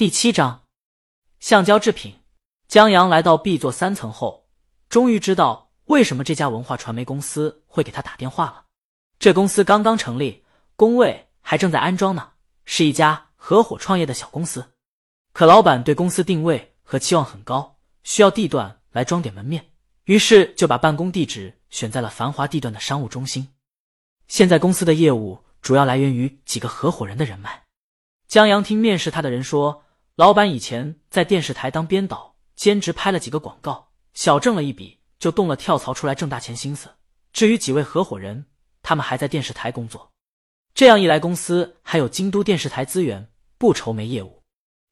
第七章，橡胶制品。江阳来到 B 座三层后，终于知道为什么这家文化传媒公司会给他打电话了。这公司刚刚成立，工位还正在安装呢，是一家合伙创业的小公司。可老板对公司定位和期望很高，需要地段来装点门面，于是就把办公地址选在了繁华地段的商务中心。现在公司的业务主要来源于几个合伙人的人脉。江阳听面试他的人说。老板以前在电视台当编导，兼职拍了几个广告，小挣了一笔，就动了跳槽出来挣大钱心思。至于几位合伙人，他们还在电视台工作。这样一来，公司还有京都电视台资源，不愁没业务。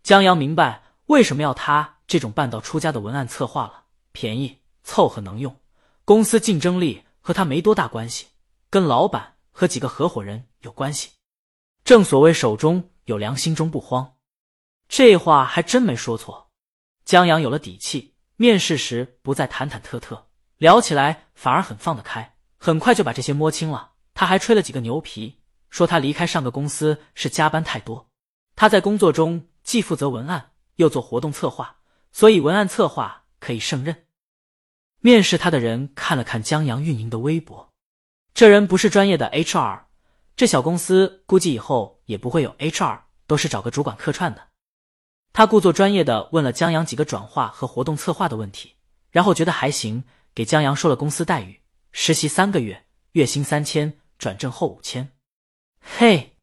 江阳明白为什么要他这种半道出家的文案策划了，便宜、凑合、能用。公司竞争力和他没多大关系，跟老板和几个合伙人有关系。正所谓手中有粮，心中不慌。这话还真没说错，江阳有了底气，面试时不再忐忐忑忑，聊起来反而很放得开，很快就把这些摸清了。他还吹了几个牛皮，说他离开上个公司是加班太多，他在工作中既负责文案又做活动策划，所以文案策划可以胜任。面试他的人看了看江阳运营的微博，这人不是专业的 HR，这小公司估计以后也不会有 HR，都是找个主管客串的。他故作专业的问了江阳几个转化和活动策划的问题，然后觉得还行，给江阳说了公司待遇：实习三个月，月薪三千，转正后五千。嘿，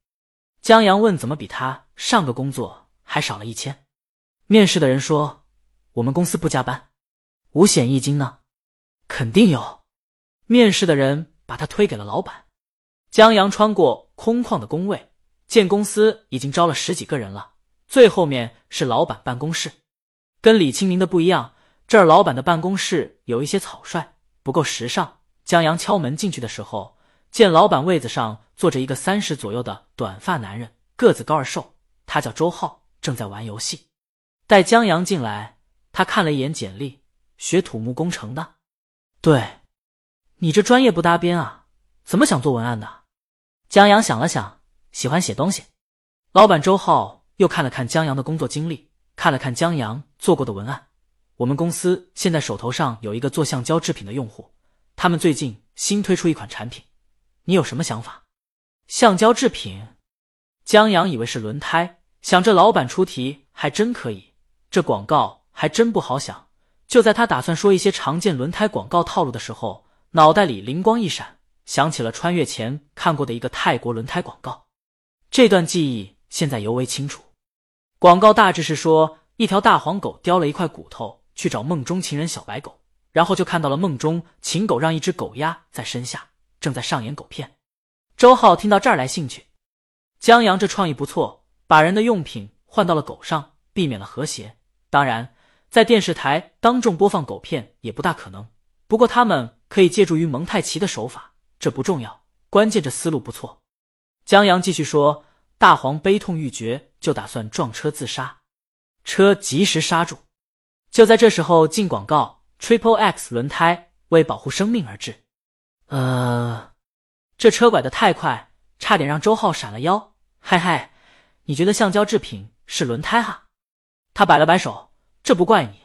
江阳问怎么比他上个工作还少了一千？面试的人说：“我们公司不加班，五险一金呢，肯定有。”面试的人把他推给了老板。江阳穿过空旷的工位，见公司已经招了十几个人了。最后面是老板办公室，跟李清明的不一样，这儿老板的办公室有一些草率，不够时尚。江阳敲门进去的时候，见老板位子上坐着一个三十左右的短发男人，个子高而瘦，他叫周浩，正在玩游戏。待江阳进来，他看了一眼简历，学土木工程的。对，你这专业不搭边啊，怎么想做文案的？江阳想了想，喜欢写东西。老板周浩。又看了看江阳的工作经历，看了看江阳做过的文案。我们公司现在手头上有一个做橡胶制品的用户，他们最近新推出一款产品，你有什么想法？橡胶制品，江阳以为是轮胎，想着老板出题还真可以，这广告还真不好想。就在他打算说一些常见轮胎广告套路的时候，脑袋里灵光一闪，想起了穿越前看过的一个泰国轮胎广告，这段记忆现在尤为清楚。广告大致是说，一条大黄狗叼了一块骨头去找梦中情人小白狗，然后就看到了梦中情狗让一只狗压在身下，正在上演狗骗。周浩听到这儿来兴趣，江阳这创意不错，把人的用品换到了狗上，避免了和谐。当然，在电视台当众播放狗片也不大可能，不过他们可以借助于蒙太奇的手法，这不重要，关键这思路不错。江阳继续说。大黄悲痛欲绝，就打算撞车自杀，车及时刹住。就在这时候进广告，Triple X 轮胎为保护生命而治。呃，这车拐的太快，差点让周浩闪了腰。嗨嗨，你觉得橡胶制品是轮胎哈？他摆了摆手，这不怪你，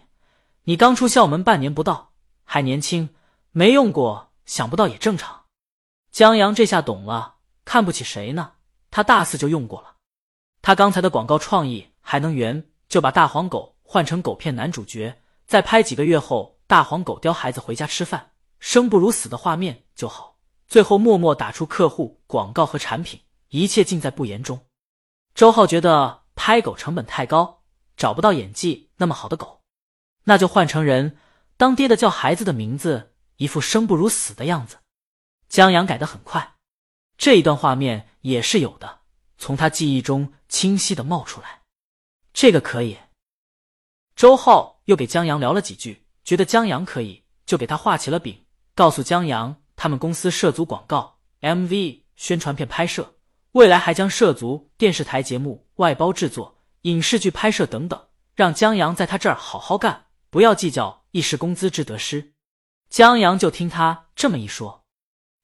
你刚出校门半年不到，还年轻，没用过，想不到也正常。江阳这下懂了，看不起谁呢？他大四就用过了，他刚才的广告创意还能圆，就把大黄狗换成狗骗男主角，再拍几个月后大黄狗叼孩子回家吃饭，生不如死的画面就好。最后默默打出客户、广告和产品，一切尽在不言中。周浩觉得拍狗成本太高，找不到演技那么好的狗，那就换成人当爹的叫孩子的名字，一副生不如死的样子。江阳改得很快。这一段画面也是有的，从他记忆中清晰的冒出来。这个可以。周浩又给江阳聊了几句，觉得江阳可以，就给他画起了饼，告诉江阳他们公司涉足广告、MV、宣传片拍摄，未来还将涉足电视台节目外包制作、影视剧拍摄等等，让江阳在他这儿好好干，不要计较一时工资之得失。江阳就听他这么一说，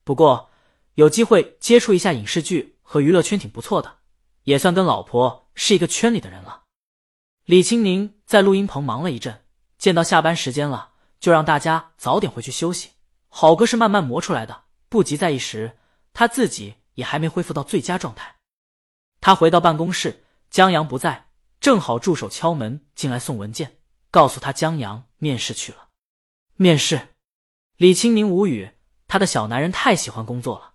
不过。有机会接触一下影视剧和娱乐圈挺不错的，也算跟老婆是一个圈里的人了。李青宁在录音棚忙了一阵，见到下班时间了，就让大家早点回去休息。好歌是慢慢磨出来的，不急在一时。他自己也还没恢复到最佳状态。他回到办公室，江阳不在，正好助手敲门进来送文件，告诉他江阳面试去了。面试，李青宁无语，他的小男人太喜欢工作了。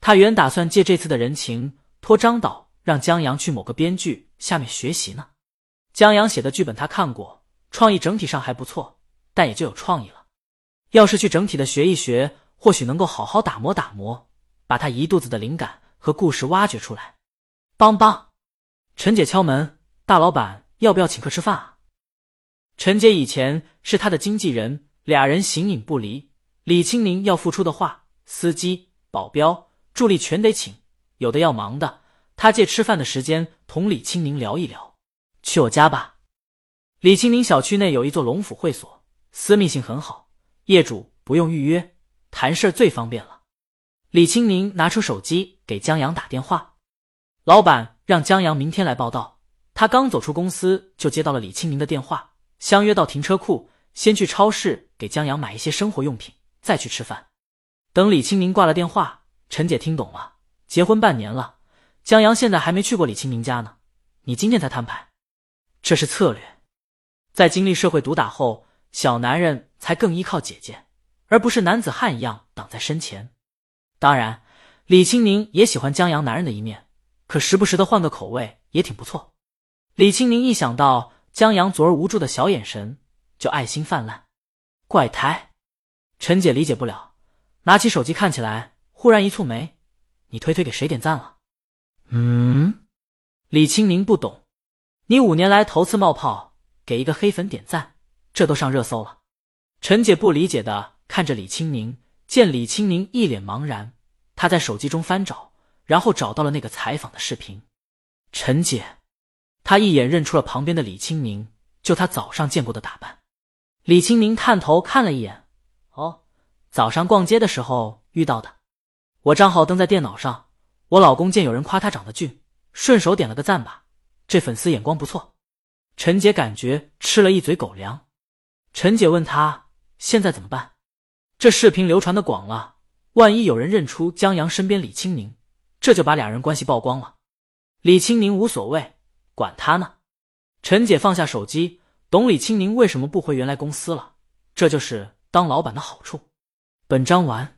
他原打算借这次的人情托张导，让江阳去某个编剧下面学习呢。江阳写的剧本他看过，创意整体上还不错，但也就有创意了。要是去整体的学一学，或许能够好好打磨打磨，把他一肚子的灵感和故事挖掘出来。梆梆，陈姐敲门，大老板要不要请客吃饭啊？陈姐以前是他的经纪人，俩人形影不离。李青宁要付出的话，司机、保镖、助理全得请，有的要忙的，他借吃饭的时间同李青宁聊一聊。去我家吧。李青宁小区内有一座龙府会所，私密性很好。业主不用预约，谈事儿最方便了。李青宁拿出手机给江阳打电话，老板让江阳明天来报道。他刚走出公司，就接到了李青宁的电话，相约到停车库，先去超市给江阳买一些生活用品，再去吃饭。等李青宁挂了电话，陈姐听懂了，结婚半年了，江阳现在还没去过李青宁家呢。你今天才摊牌，这是策略。在经历社会毒打后。小男人才更依靠姐姐，而不是男子汉一样挡在身前。当然，李青宁也喜欢江阳男人的一面，可时不时的换个口味也挺不错。李青宁一想到江阳昨儿无助的小眼神，就爱心泛滥。怪胎，陈姐理解不了，拿起手机看起来，忽然一蹙眉：“你推推给谁点赞了？”嗯，李青宁不懂，你五年来头次冒泡，给一个黑粉点赞。这都上热搜了，陈姐不理解的看着李青宁，见李青宁一脸茫然，她在手机中翻找，然后找到了那个采访的视频。陈姐，她一眼认出了旁边的李青宁，就她早上见过的打扮。李青宁探头看了一眼，哦，早上逛街的时候遇到的。我账号登在电脑上，我老公见有人夸他长得俊，顺手点了个赞吧。这粉丝眼光不错。陈姐感觉吃了一嘴狗粮。陈姐问他：“现在怎么办？这视频流传的广了，万一有人认出江阳身边李青宁，这就把俩人关系曝光了。”李青宁无所谓，管他呢。陈姐放下手机，懂李青宁为什么不回原来公司了，这就是当老板的好处。本章完。